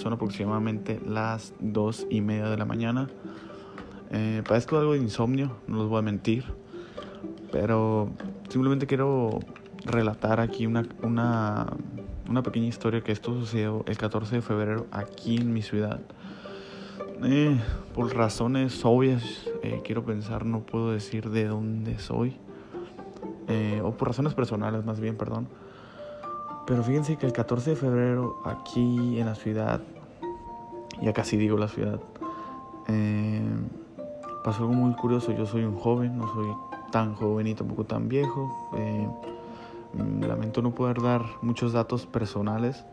son aproximadamente las dos y media de la mañana. Eh, padezco algo de insomnio, no los voy a mentir. Pero simplemente quiero relatar aquí una, una, una pequeña historia que esto sucedió el 14 de febrero aquí en mi ciudad. Eh, por razones obvias, eh, quiero pensar, no puedo decir de dónde soy. Eh, o por razones personales más bien, perdón. Pero fíjense que el 14 de febrero aquí en la ciudad, ya casi digo la ciudad, pasó algo muy curioso. Yo soy un joven, no soy tan joven y tampoco tan viejo. lamento no poder dar muchos datos personales,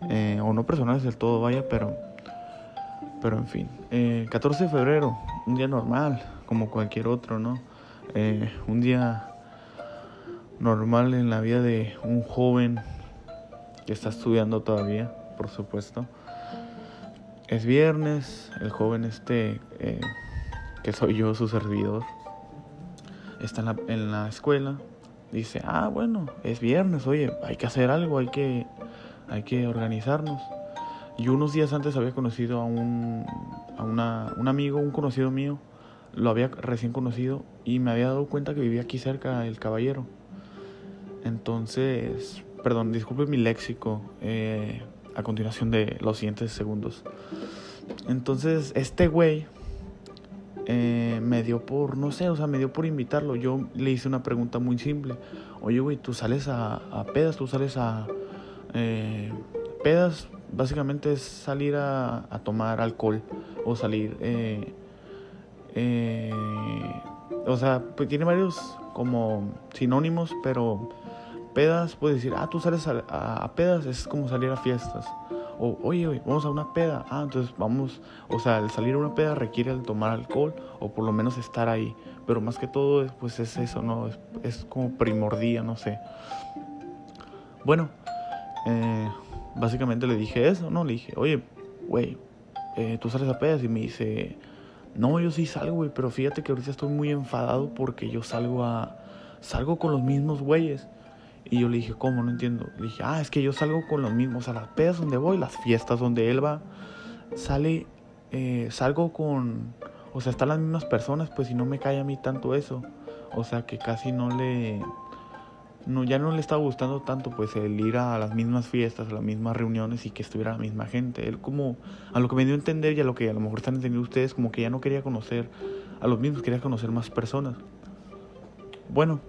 o no personales del todo, vaya, pero pero en fin, 14 eh, de febrero, un día normal, como cualquier otro, ¿no? Eh, un día normal en la vida de un joven que está estudiando todavía, por supuesto. Es viernes, el joven este, eh, que soy yo, su servidor, está en la, escuela. Dice, ah, bueno, es viernes, oye, hay que hacer algo, hay que, hay que organizarnos. Y unos días antes había conocido a un, a una, un amigo, un conocido mío, lo había recién conocido y me había dado cuenta que vivía aquí cerca el caballero. Entonces, perdón, disculpe mi léxico eh, a continuación de los siguientes segundos. Entonces, este güey eh, me dio por, no sé, o sea, me dio por invitarlo. Yo le hice una pregunta muy simple. Oye, güey, tú sales a, a pedas, tú sales a eh, pedas básicamente es salir a, tomar alcohol o salir... Eh, eh, o sea, pues tiene varios como sinónimos, pero pedas, puedes decir, ah, tú sales a, pedas, es como salir a fiestas. O, oye, vamos a una peda. Ah, entonces vamos, o sea, el salir a una peda requiere el tomar alcohol o por lo menos estar ahí. Pero más que todo, pues es eso, ¿no? Es, es como primordial, no sé. Bueno, eh, básicamente le dije eso, ¿no? Le dije, oye, güey, eh, tú sales a pedas y me dice, no, yo sí salgo, güey, pero fíjate que ahorita estoy muy enfadado porque yo salgo a, salgo con los mismos güeyes. Y yo le dije, ¿cómo? No entiendo. Le dije, ah, es que yo salgo con los mismos, a las pedas donde voy, las fiestas donde él va, sale, eh, salgo con, o sea, están las mismas personas, pues si no me cae a mí tanto eso. O sea, que casi no le no, ya no le estaba gustando tanto pues el ir a las mismas fiestas, a las mismas reuniones y que estuviera la misma gente. Él como, a lo que me dio a entender y a lo que a lo mejor están entendiendo ustedes, como que ya no quería conocer a los mismos, quería conocer más personas. Bueno,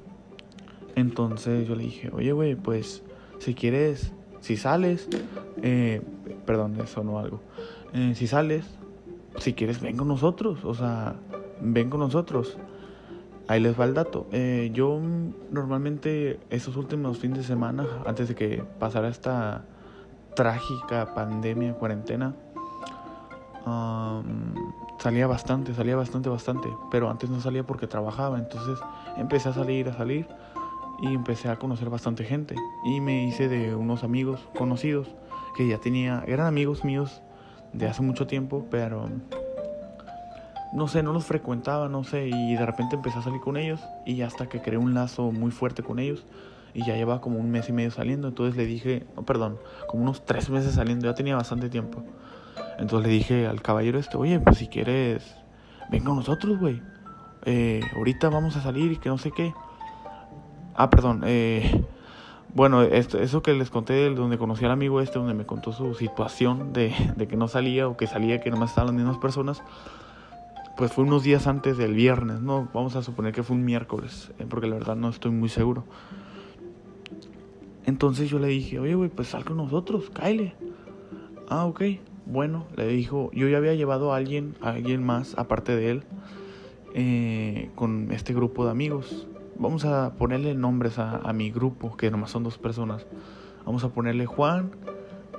entonces yo le dije, oye güey, pues si quieres, si sales, eh, perdón, eso no algo, eh, si sales, si quieres ven con nosotros, o sea, ven con nosotros. Ahí les va el dato. Eh, yo normalmente esos últimos fines de semana, antes de que pasara esta trágica pandemia, cuarentena, salía bastante, salía bastante, bastante. Pero antes no salía porque trabajaba. Entonces empecé a salir, a salir. Y empecé a conocer bastante gente. Y me hice de unos amigos conocidos que ya tenía, eran amigos míos de hace mucho tiempo, pero no sé, no los frecuentaba, no sé, y de repente empecé a salir con ellos y hasta que creé un lazo muy fuerte con ellos y ya llevaba como un mes y medio saliendo, entonces le dije, perdón, como unos tres meses saliendo, ya tenía bastante tiempo. Entonces le dije al caballero este, oye, pues si quieres, ven con nosotros, güey. Eh, ahorita vamos a salir y que no sé qué. Ah, perdón, eh, bueno, esto, eso que les conté, donde conocí al amigo este, donde me contó su situación de, que no salía o que salía, que nomás estaban las mismas personas pues fue unos días antes del viernes, ¿no? Vamos a suponer que fue un miércoles, eh, porque la verdad no estoy muy seguro. Entonces yo le dije, oye, güey, pues sal con nosotros, cáele. Ah, ok. Bueno, le dijo, yo ya había llevado a alguien, a alguien más, aparte de él, eh, con este grupo de amigos. Vamos a ponerle nombres a, a mi grupo, que nomás son dos personas. Vamos a ponerle Juan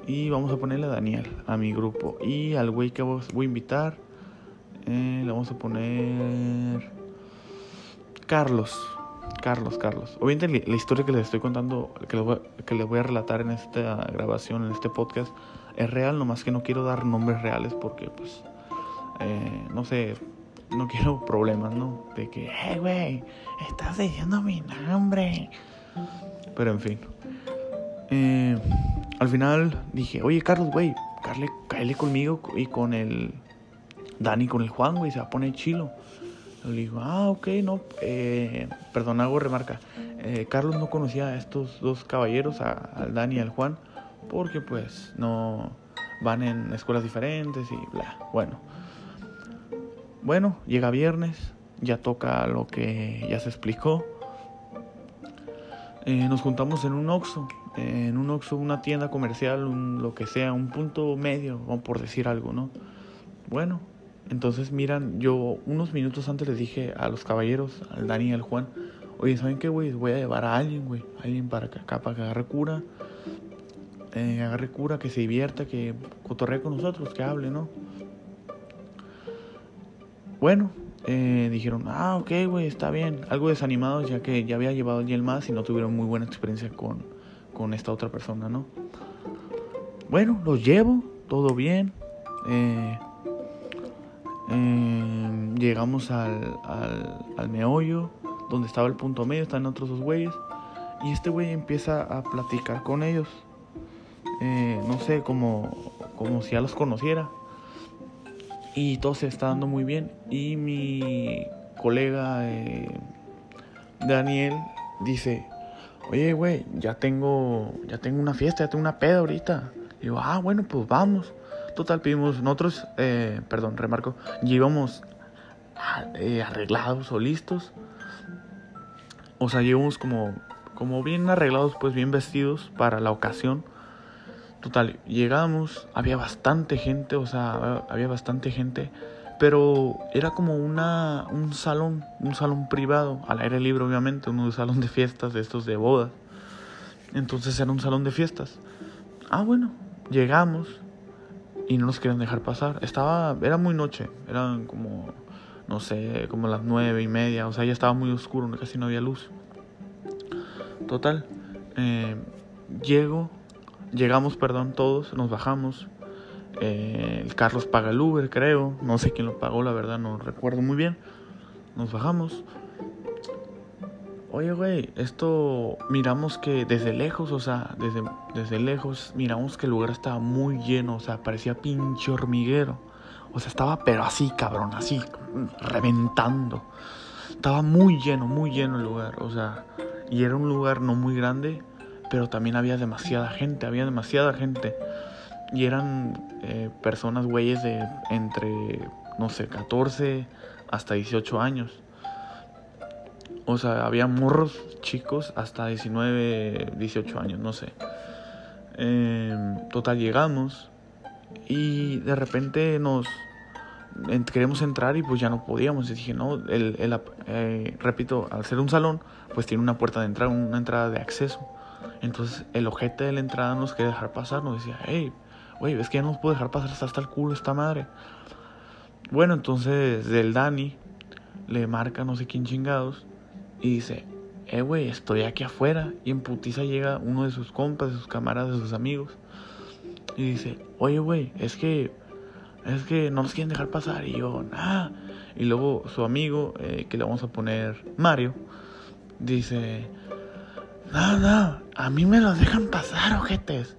y vamos a ponerle Daniel a mi grupo. Y al güey que voy a invitar eh, le vamos a poner Carlos. Carlos, Carlos. Obviamente la historia que les estoy contando, que les, voy, que les voy a relatar en esta grabación, en este podcast, es real, nomás que no quiero dar nombres reales porque, pues, eh, no sé, no quiero problemas, ¿no? De que, hey, güey, estás diciendo mi nombre. Pero en fin. Eh, al final dije, oye, Carlos, güey, caerle conmigo y con el Dani, con el Juan, güey, se va a poner chilo. Le digo, ah, ok, no, eh, perdón, hago remarca. Eh, Carlos no conocía a estos dos caballeros, al Dani y al Juan, porque pues no van en escuelas diferentes y bla. Bueno, bueno, llega viernes, ya toca lo que ya se explicó. Eh, nos juntamos en un Oxxo, en un Oxxo, una tienda comercial, un, lo que sea, un punto medio, por decir algo, ¿no? Bueno, entonces miran, yo unos minutos antes les dije a los caballeros, al Dani y al Juan, oye, ¿saben qué, güey? Voy a llevar a alguien, güey, alguien para acá, para que agarre cura, eh, agarre cura, que se divierta, que cotorree con nosotros, que hable, ¿no? Bueno, eh, dijeron, ah, ok, güey, está bien. Algo desanimados ya que ya había llevado el más y no tuvieron muy buena experiencia con, con esta otra persona, ¿no? Bueno, los llevo, todo bien. Eh, eh, llegamos al, al, al, meollo, donde estaba el punto medio, están otros dos güeyes. Y este güey empieza a platicar con ellos. no sé, como, como si ya los conociera. Y todo se está dando muy bien. Y mi colega eh, Daniel dice, oye, güey, ya tengo, ya tengo una fiesta, ya tengo una peda ahorita. Y digo, ah, bueno, pues vamos. Total, pedimos nosotros, eh, perdón, remarco, íbamos eh, arreglados o listos. O sea, llevamos como, como bien arreglados, pues bien vestidos para la ocasión. Total, llegamos, había bastante gente, o sea, había bastante gente, pero era como una, un salón, un salón privado, al aire libre obviamente, un salón de fiestas de estos de bodas. Entonces era un salón de fiestas. Ah, bueno, llegamos y no nos querían dejar pasar. Estaba, era muy noche, eran como, no sé, como las nueve y media, o sea, ya estaba muy oscuro, casi no había luz. Total, eh, llego Llegamos, perdón, todos, nos bajamos. Eh, el Carlos paga el Uber, creo. No sé quién lo pagó, la verdad, no recuerdo muy bien. Nos bajamos. Oye, güey, esto miramos que desde lejos, o sea, desde, desde lejos, miramos que el lugar estaba muy lleno, o sea, parecía pinche hormiguero. O sea, estaba pero así, cabrón, así, reventando. Estaba muy lleno, muy lleno el lugar, o sea, y era un lugar no muy grande, pero también había demasiada gente, había demasiada gente. Y eran eh, personas, güeyes, de entre, no sé, 14 hasta 18 años. O sea, había morros chicos hasta 19, 18 años, no sé. Em, total, llegamos y de repente nos queremos entrar y pues ya no podíamos. Y dije, no, el, el eh, repito, al ser un salón, pues tiene una puerta de entrada, una entrada de acceso. Entonces el ojete de la entrada nos quería dejar pasar, nos decía, hey, güey, es que ya no nos puede dejar pasar hasta el culo esta madre. Bueno, entonces del Dani le marca no sé quién chingados y dice, eh, güey, estoy aquí afuera. Y en putiza llega uno de sus compas, de sus camaradas, de sus amigos. Y dice, oye, güey, es que, es que no nos quieren dejar pasar. Y yo, nada. Y luego su amigo, eh, que le vamos a poner Mario, dice, no, no, a mí me los dejan pasar, ojetes.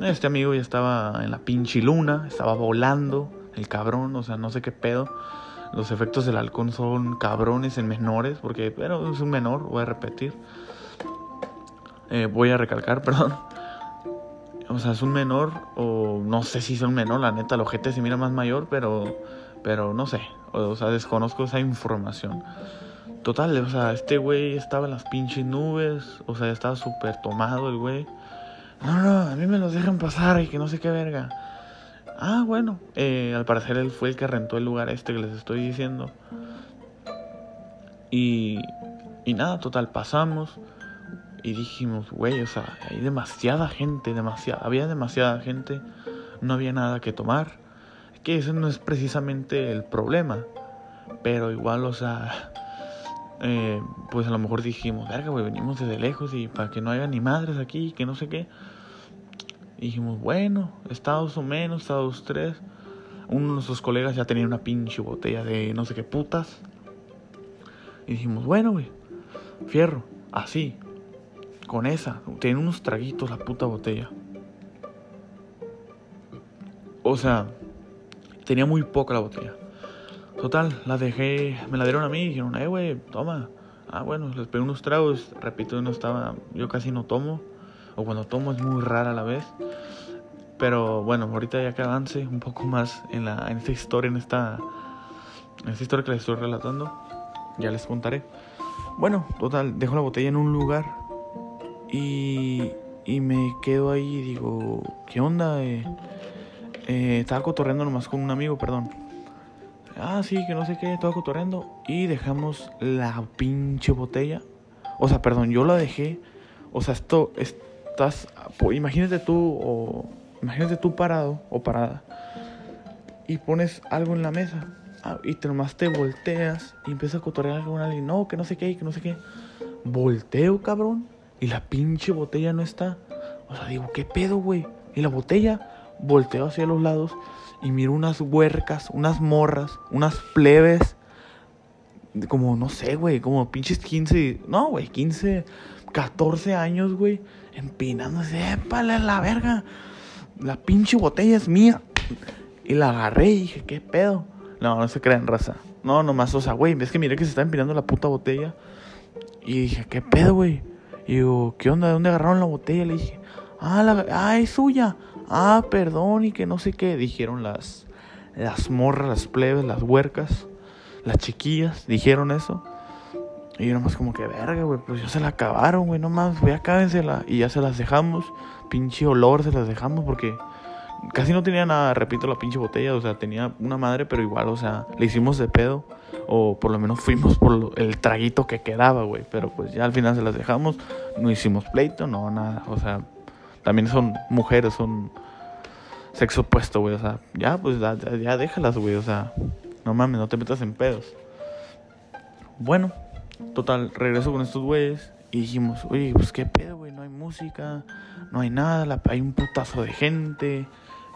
Este amigo ya estaba en la pinche luna, estaba volando, el cabrón, o sea, no sé qué pedo. Los efectos del halcón son cabrones en menores, porque, pero es un menor, voy a repetir. Eh, voy a recalcar, perdón. O sea, es un menor, o no sé si es un menor, la neta, el ojete se mira más mayor, pero, pero no sé. O sea, desconozco esa información. Total, o sea, este güey estaba en las pinches nubes, o sea, estaba súper tomado el güey. No, no, a mí me los dejan pasar y que no sé qué verga. Ah, bueno, eh, al parecer él fue el que rentó el lugar este que les estoy diciendo. Y, y nada, total, pasamos y dijimos, güey, o sea, hay demasiada gente, demasiada, había demasiada gente, no había nada que tomar. Que ese no es precisamente el problema, pero igual, o sea, eh, pues a lo mejor dijimos, verga, güey, venimos desde lejos y para que no haya ni madres aquí, que no sé qué. dijimos, bueno, Estados o menos, Estados tres. Uno de nuestros colegas ya tenía una pinche botella de no sé qué putas. Y dijimos, bueno, güey, fierro, así, con esa, tiene unos traguitos la puta botella. O sea, tenía muy poca la botella. Total, la dejé, me la dieron a mí y dijeron, eh, güey, toma. Ah, bueno, les pegué unos tragos. Repito, no estaba, yo casi no tomo. O cuando tomo es muy rara a la vez. Pero bueno, ahorita ya que avance un poco más en, la, en esta historia, en esta, en esta historia que les estoy relatando, ya les contaré. Bueno, total, dejo la botella en un lugar y, y me quedo ahí y digo, ¿qué onda? Eh, eh, estaba cotorreando nomás con un amigo, perdón. Ah, sí, que no sé qué, estaba cotorreando. Y dejamos la pinche botella. O sea, perdón, yo la dejé. O sea, esto, estás, imagínate tú o imagínate tú parado o parada y pones algo en la mesa ah, y te nomás te volteas y empiezas a cotorrear con alguien, no, que no sé qué, que no sé qué. Volteo, cabrón, y la pinche botella no está. O sea, digo, ¿qué pedo, güey? Y la botella, volteo hacia los lados y miro unas huercas, unas morras, unas plebes. Como, no sé, güey, como pinches 15, no, güey, 15, 14 años, güey, empinándose, épale la verga. La pinche botella es mía. Y la agarré y dije, ¿qué pedo? No, no se crean, raza. No, nomás, o sea, güey, ves que miré que se está empinando la puta botella. Y dije, ¿qué pedo, güey? Y digo, ¿qué onda? ¿De dónde agarraron la botella? Le dije, ah, la, ah, es suya. Ah, perdón, y que no sé qué. Dijeron las, las morras, las plebes, las huercas, las chiquillas, dijeron eso. Y yo nomás como que, verga, güey, pues ya se la acabaron, güey, nomás, voy a cábensela. Y ya se las dejamos, pinche olor se las dejamos porque casi no tenía nada, repito, la pinche botella, o sea, tenía una madre, pero igual, o sea, le hicimos de pedo. O por lo menos fuimos por el traguito que quedaba, güey. Pero pues ya al final se las dejamos. No hicimos pleito, no, nada. O sea, también son mujeres, son sexo opuesto, güey. O sea, ya, pues ya, ya déjalas, güey. O sea, no mames, no te metas en pedos. Bueno, total, regreso con estos güeyes. Y dijimos, oye, pues qué pedo, güey. No hay música, no hay nada. hay un putazo de gente.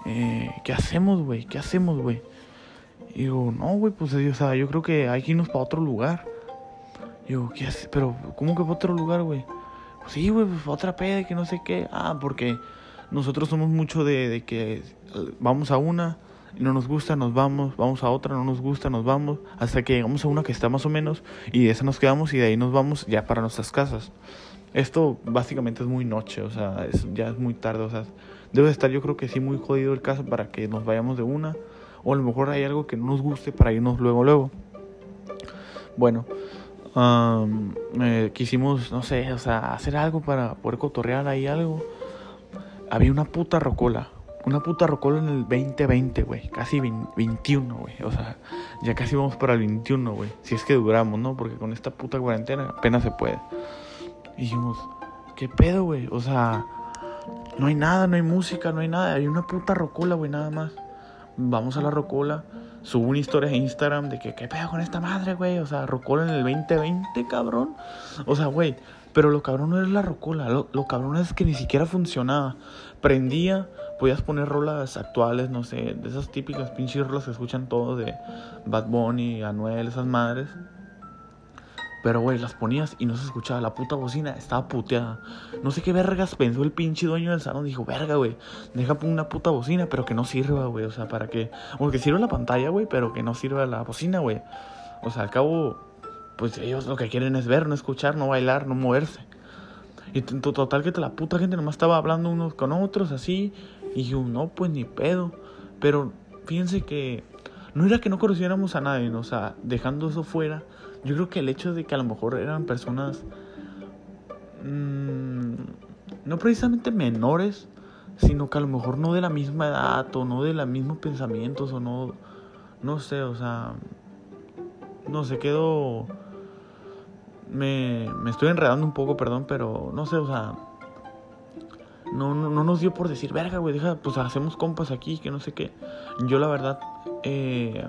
Eh, ¿Qué hacemos, güey? ¿Qué hacemos, güey? Y digo, no, güey, pues o sea, yo creo que hay que irnos para otro lugar. Y digo, ¿qué hace? Pero, ¿cómo que para otro lugar, güey? Sí, güey, pues otra peda, que no sé qué. Ah, porque nosotros somos mucho de, de que eh, vamos a una y no nos gusta, nos vamos, vamos a otra, no nos gusta, nos vamos, hasta que llegamos a una que está más o menos y de esa nos quedamos y de ahí nos vamos ya para nuestras casas. Esto básicamente es muy noche, o sea, es, ya es muy tarde, o sea, debe estar yo creo que sí muy jodido el caso para que nos vayamos de una o a lo mejor hay algo que no nos guste para irnos luego, luego. Bueno, quisimos, no sé, o sea, hacer algo para poder cotorrear ahí algo. Había una puta rocola. Una puta rocola en el 2020, güey. Casi 21, güey. O sea, ya casi vamos para el 21, güey. Si es que duramos, ¿no? Porque con esta puta cuarentena apenas se puede. Dijimos, ¿qué pedo, güey? O sea, no hay nada, no hay música, no hay nada. Hay una puta rocola, güey, nada más vamos a la Rocola, subo una historia en Instagram de que, ¿qué pedo con esta madre, güey? O sea, Rocola en el 2020, cabrón. O sea, güey, pero lo cabrón no es la Rocola, lo, cabrón es que ni siquiera funcionaba. Prendía, podías poner rolas actuales, no sé, de esas típicas pinches rolas que escuchan todos de Bad Bunny, Anuel, esas madres. Pero, güey, las ponías y no se escuchaba. La puta bocina estaba puteada. No sé qué vergas pensó el pinche dueño del salón. Dijo, verga, güey, deja una puta bocina, pero que no sirva, güey. O sea, para que. O que sirva la pantalla, güey, pero que no sirva la bocina, güey. O sea, al cabo, pues ellos lo que quieren es ver, no escuchar, no bailar, no moverse. Y total que la puta gente nomás estaba hablando unos con otros así. Y yo, no, pues ni pedo. Pero fíjense que no era que no conociéramos a nadie, o sea, dejando eso fuera yo creo que el hecho de que a lo mejor eran personas mmm, no precisamente menores, sino que a lo mejor no de la misma edad o no de los mismos pensamientos o no, no sé, o sea, no sé, quedo, me, me estoy enredando un poco, perdón, pero no sé, o sea, no, no, no nos dio por decir, verga, güey, deja, pues hacemos compas aquí, que no sé qué. Yo la verdad, eh,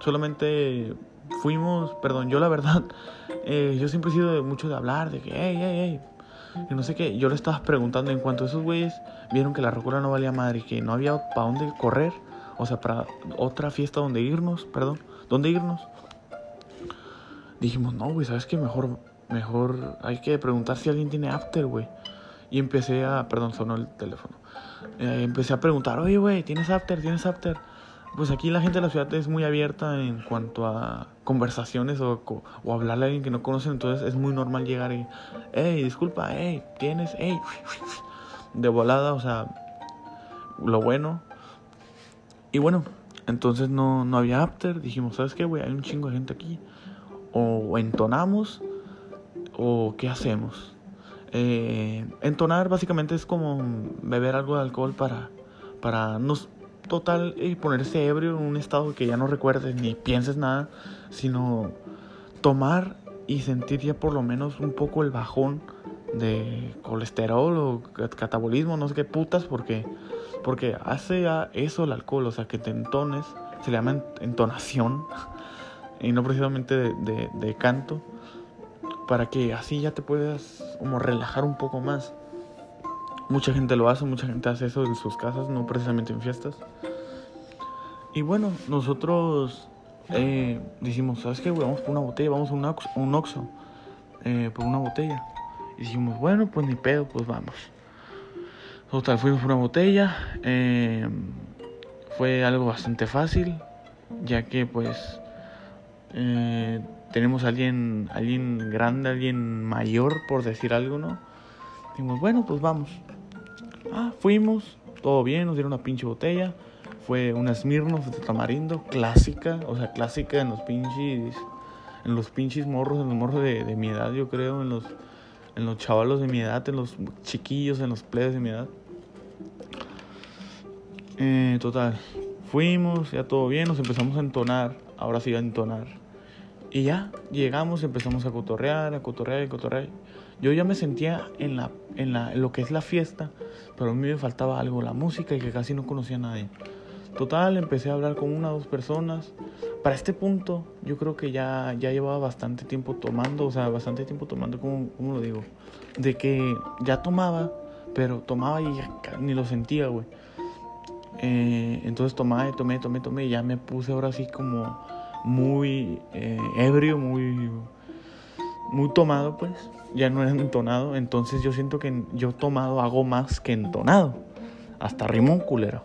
solamente fuimos, perdón, yo la verdad, eh, yo siempre he sido mucho de hablar, de que, hey, hey, hey, y no sé qué. Yo le estaba preguntando en cuanto a esos güeyes vieron que la rocola no valía madre y que no había para dónde correr, o sea, para otra fiesta donde irnos, perdón, dónde irnos. Dijimos, no, güey, ¿sabes qué? Mejor, mejor hay que preguntar si alguien tiene after, güey. Y empecé a, perdón, sonó el teléfono. Eh, empecé a preguntar, oye, güey, ¿tienes after? ¿Tienes after? Pues aquí la gente de la ciudad es muy abierta en cuanto a conversaciones o, o hablarle a alguien que no conocen, entonces es muy normal llegar y, hey, disculpa, hey, tienes, hey, de volada, o sea, lo bueno. Y bueno, entonces no, no había after, dijimos, ¿sabes qué, güey? Hay un chingo de gente aquí. O entonamos, o qué hacemos. Eh, entonar básicamente es como beber algo de alcohol para, para nos, total y ponerse ebrio en un estado que ya no recuerdes ni pienses nada, sino tomar y sentir ya por lo menos un poco el bajón de colesterol o catabolismo, no sé qué putas, porque, porque hace eso el alcohol, o sea, que te entones, se le llama entonación, y no precisamente de, de canto, para que así ya te puedas como relajar un poco más. Mucha gente lo hace, mucha gente hace eso en sus casas, no precisamente en fiestas. Y bueno, nosotros eh, decimos, ¿sabes qué? Vamos por una botella, vamos a un, oxo, un Oxxo eh, por una botella. Y dijimos, bueno, pues ni pedo, pues vamos. Total, fuimos por una botella. Eh, fue algo bastante fácil, ya que pues eh, tenemos a alguien, alguien grande, alguien mayor, por decir algo, ¿no? Dijimos, bueno, pues vamos. Ah, fuimos, todo bien, nos dieron una pinche botella. Fue una Smirnoff de tamarindo, clásica, o sea, clásica en los pinches, en los pinches morros, en los morros de, mi edad, yo creo, en los, en los chavalos de mi edad, en los chiquillos, en los plebes de mi edad. Eh, total, fuimos, ya todo bien, nos empezamos a entonar, ahora sí a entonar. Y ya, llegamos, empezamos a cotorrear, a cotorrear, a cotorrear. Yo ya me sentía en, la, en, la, lo que es la fiesta, pero a mí me faltaba algo, la música y que casi no conocía a nadie. Total, empecé a hablar con una o dos personas. Para este punto, yo creo que ya, ya llevaba bastante tiempo tomando, o sea, bastante tiempo tomando, ¿cómo, cómo lo digo? De que ya tomaba, pero tomaba y ya ni lo sentía, güey. Eh, entonces tomaba, tomé, tomé, tomé, y ya me puse ahora así como muy eh, ebrio, muy, muy tomado, pues. Ya no era entonado, entonces yo siento que yo tomado hago más que entonado. Hasta rimón culero.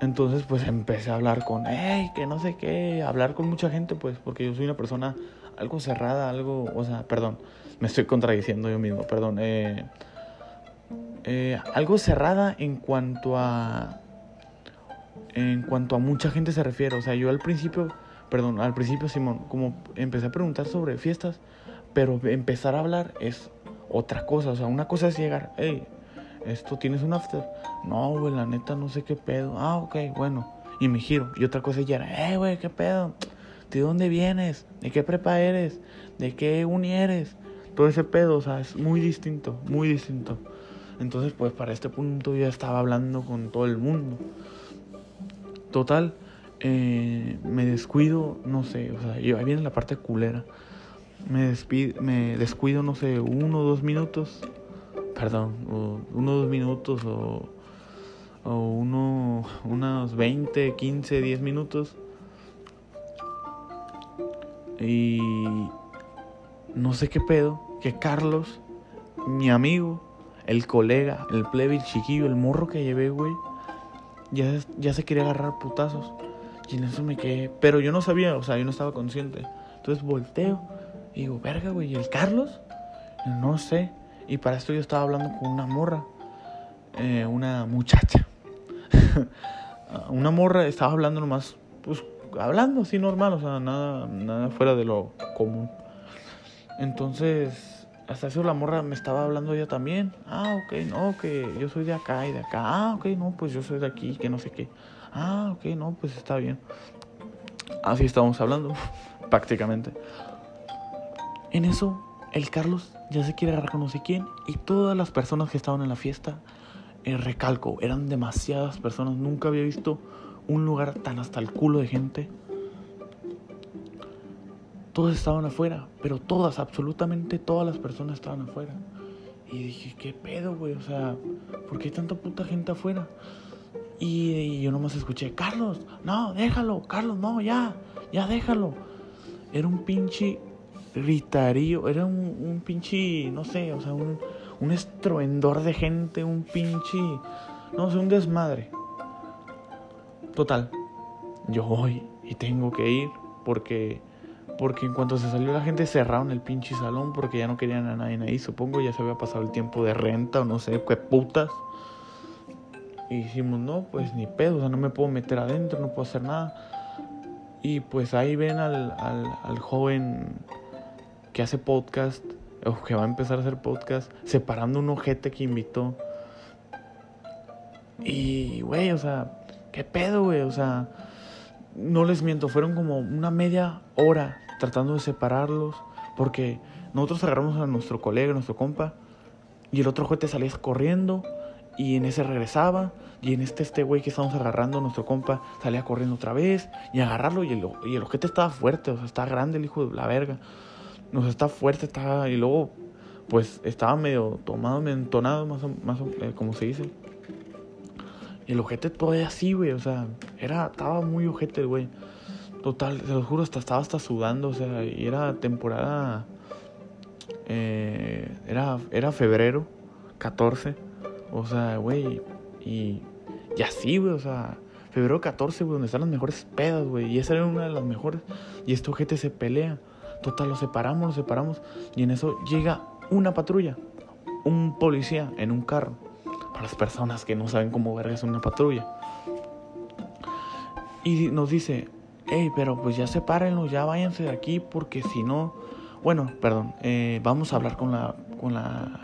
Entonces pues empecé a hablar con, hey, que no sé qué, hablar con mucha gente pues, porque yo soy una persona algo cerrada, algo, o sea, perdón, me estoy contradiciendo yo mismo, perdón, eh, eh, algo cerrada en cuanto a, en cuanto a mucha gente se refiere, o sea, yo al principio, perdón, al principio Simón, como empecé a preguntar sobre fiestas, pero empezar a hablar es otra cosa, o sea, una cosa es llegar, hey, esto tienes un after. No, güey, la neta no sé qué pedo. Ah, ok, bueno. Y me giro. Y otra cosa ya era, eh, güey, qué pedo. ¿De dónde vienes? ¿De qué prepa eres? ¿De qué uni eres? Todo ese pedo, o sea, es muy distinto, muy distinto. Entonces, pues para este punto ya estaba hablando con todo el mundo. Total, eh, me descuido, no sé, o sea, ahí viene la parte culera. Me, despido, me descuido, no sé, uno o dos minutos perdón, uno dos minutos o, o uno, unos 20, 15, 10 minutos. Y no sé qué pedo, que Carlos, mi amigo, el colega, el plebe, el chiquillo, el morro que llevé, güey, ya, ya se quería agarrar putazos. Y en eso me quedé. Pero yo no sabía, o sea, yo no estaba consciente. Entonces volteo y digo, verga, güey, ¿y el Carlos? No sé. Y para esto yo estaba hablando con una morra, eh, una muchacha. una morra estaba hablando nomás, pues hablando así normal, o sea, nada, nada fuera de lo común. Entonces, hasta eso la morra me estaba hablando ella también. Ah, ok, no, que yo soy de acá y de acá. Ah, ok, no, pues yo soy de aquí, que no sé qué. Ah, ok, no, pues está bien. Así estábamos hablando, prácticamente. En eso el Carlos ya se quiere agarrar con no sé quién y todas las personas que estaban en la fiesta, eh, recalco, eran demasiadas personas, nunca había visto un lugar tan hasta el culo de gente. Todos estaban afuera, pero todas, absolutamente todas las personas estaban afuera. Y dije, ¿qué pedo, güey? O sea, ¿por qué hay tanta puta gente afuera? Y, y yo nomás escuché, Carlos, no, déjalo, Carlos, no, ya, ya déjalo. Era un pinche gritarío, era un, un pinche, no sé, o sea, un, un estruendor de gente, un pinche, no sé, un desmadre. Total, yo voy y tengo que ir porque porque en cuanto se salió la gente cerraron el pinche salón porque ya no querían a nadie ahí, supongo ya se había pasado el tiempo de renta o no sé qué putas. Y dijimos, no, pues ni pedo, o sea, no me puedo meter adentro, no puedo hacer nada. Y pues ahí ven al, al, al joven que hace podcast, o que va a empezar a hacer podcast, separando un ojete que invitó. Y, güey, o sea, ¿qué pedo, güey? O sea, no les miento, fueron como una media hora tratando de separarlos, porque nosotros agarramos a nuestro colega, nuestro compa, y el otro ojete salía corriendo, y en ese regresaba, y en este este güey que estábamos agarrando, nuestro compa, salía corriendo otra vez, y agarrarlo, y el, y el ojete estaba fuerte, o sea, estaba grande el hijo de la verga nos está fuerte, está y luego pues estaba medio tomado, medio entonado, más o, más eh, como se dice. Y el ojete todavía así, güey, o sea, era, estaba muy ojete, güey. Total, se lo juro, hasta estaba hasta sudando, o sea, y era temporada, eh, era, era febrero 14, o sea, güey, y, y así, güey, o sea, febrero 14, güey, donde están las mejores pedas, güey, y esa era una de las mejores, y este ojete se pelea. Total, lo separamos, lo separamos. Y en eso llega una patrulla, un policía en un carro. Para las personas que no saben cómo ver es una patrulla. Y nos dice, hey, pero pues ya sepárenlo, ya váyanse de aquí porque si no... Bueno, perdón, eh, vamos a hablar con la, con la,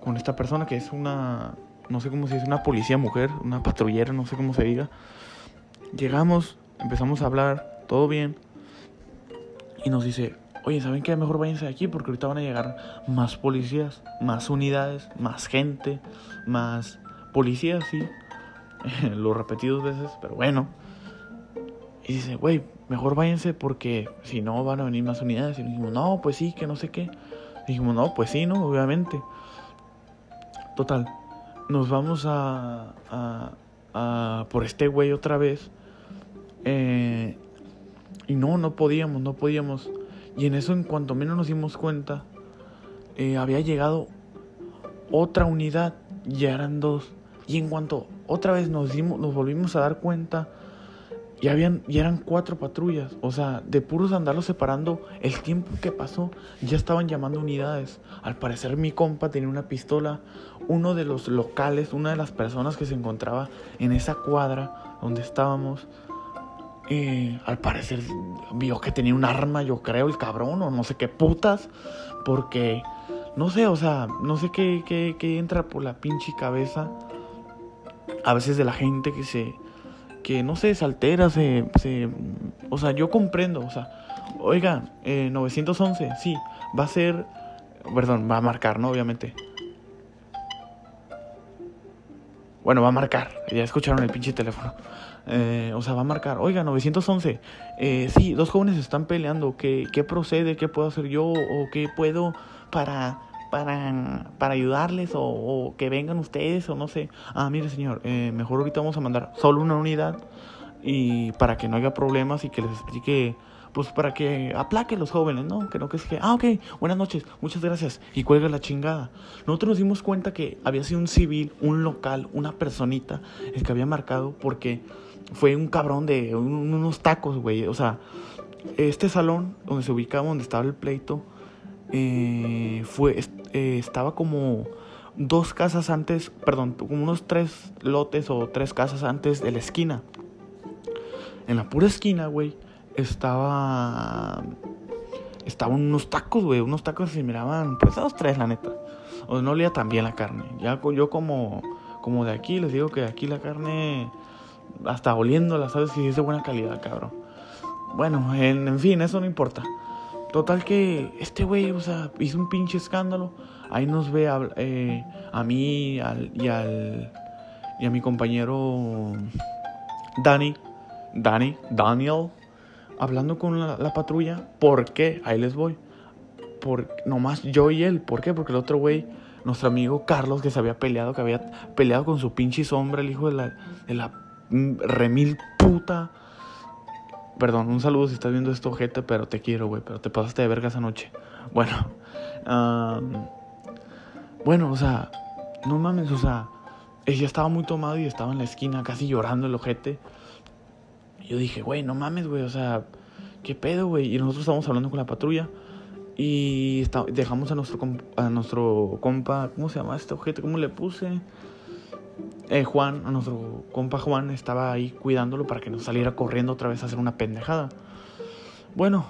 con esta persona que es una, no sé cómo se dice, una policía mujer, una patrullera, no sé cómo se diga. Llegamos, empezamos a hablar, todo bien y nos dice, oye, ¿saben qué? Mejor váyanse de aquí porque ahorita van a llegar más policías, más unidades, más gente, más policías, sí. Lo repetí veces, pero bueno. Y dice, güey, mejor váyanse porque si no van a venir más unidades. Y dijimos, no, pues sí, que no sé qué. dijimos, no, pues sí, no, obviamente. Total, nos vamos a, a, a por este güey otra vez. Eh, y no, no podíamos, no podíamos. Y en eso, en cuanto menos nos dimos cuenta, eh, había llegado otra unidad, ya eran dos. Y en cuanto otra vez nos, dimos, nos volvimos a dar cuenta, ya, habían, ya eran cuatro patrullas. O sea, de puros andarlos separando, el tiempo que pasó, ya estaban llamando unidades. Al parecer mi compa tenía una pistola. Uno de los locales, una de las personas que se encontraba en esa cuadra donde estábamos, eh, al parecer vio que tenía un arma, yo creo, el cabrón, o no sé qué putas, porque, no sé, o sea, no sé qué, qué, entra por la pinche cabeza a veces de la gente que se, que no sé, se altera, se, se, o sea, yo comprendo, o sea, oiga, eh, 911, sí, va a ser, perdón, va a marcar, ¿no? Obviamente. Bueno, va a marcar, ya escucharon el pinche teléfono. Eh, o sea, va a marcar, oiga, 911, eh, sí, dos jóvenes están peleando, ¿qué, ¿qué procede? ¿Qué puedo hacer yo? ¿O qué puedo para, para, para ayudarles? O, que vengan ustedes? O no sé. Ah, mire, señor, eh, mejor ahorita vamos a mandar solo una unidad y para que no haya problemas y que les explique pues para que aplaque a los jóvenes, ¿no? Que no que es que, ah, ok, buenas noches, muchas gracias, y cuelga la chingada. Nosotros nos dimos cuenta que había sido un civil, un local, una personita, el que había marcado porque fue un cabrón de unos tacos, güey. O sea, este salón donde se ubicaba, donde estaba el pleito, eh, fue, eh, estaba como dos casas antes, perdón, como unos tres lotes o tres casas antes de la esquina. En la pura esquina, güey, estaba. Estaban unos tacos, güey. Unos tacos que se miraban, pues a dos, tres, la neta. O no olía tan bien la carne. Ya yo como, como de aquí, les digo que aquí la carne hasta oliéndola, ¿sabes? Si es de buena calidad, cabrón. Bueno, en, fin, eso no importa. Total que este güey, o sea, hizo un pinche escándalo. Ahí nos ve a, eh, a mí y, al, y a mi compañero Dani, Dani, Daniel, hablando con la, la, patrulla. ¿Por qué? Ahí les voy. Por, nomás yo y él. ¿Por qué? Porque el otro güey, nuestro amigo Carlos, que se había peleado, que había peleado con su pinche sombra, el hijo de la remil puta. Perdón, un saludo si estás viendo esto, gente, pero te quiero, güey. Pero te pasaste de verga esa noche. Bueno, Bueno, o sea, no mames, o sea, ella estaba muy tomado y estaba en la esquina casi llorando el ojete. Y yo dije, güey, no mames, güey, o sea, ¿qué pedo, güey? Y nosotros estábamos hablando con la patrulla y dejamos a nuestro, a nuestro compa, ¿cómo se llama este ojete? ¿Cómo le puse? Eh, Juan, nuestro compa Juan, estaba ahí cuidándolo para que no saliera corriendo otra vez a hacer una pendejada. Bueno,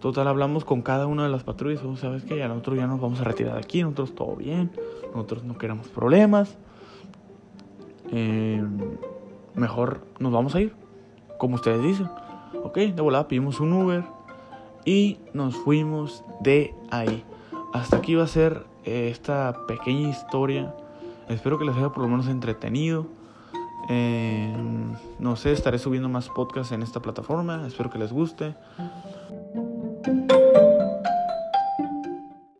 total, hablamos con cada una de las patrullas. ¿Sabes qué? Ya nosotros ya nos vamos a retirar de aquí. Nosotros todo bien. Nosotros no queremos problemas. Eh, mejor nos vamos a ir. Como ustedes dicen. Ok, de volada pedimos un Uber. Y nos fuimos de ahí. Hasta aquí va a ser eh, esta pequeña historia Espero que les haya por lo menos entretenido. Eh, no sé, estaré subiendo más podcasts en esta plataforma. Espero que les guste.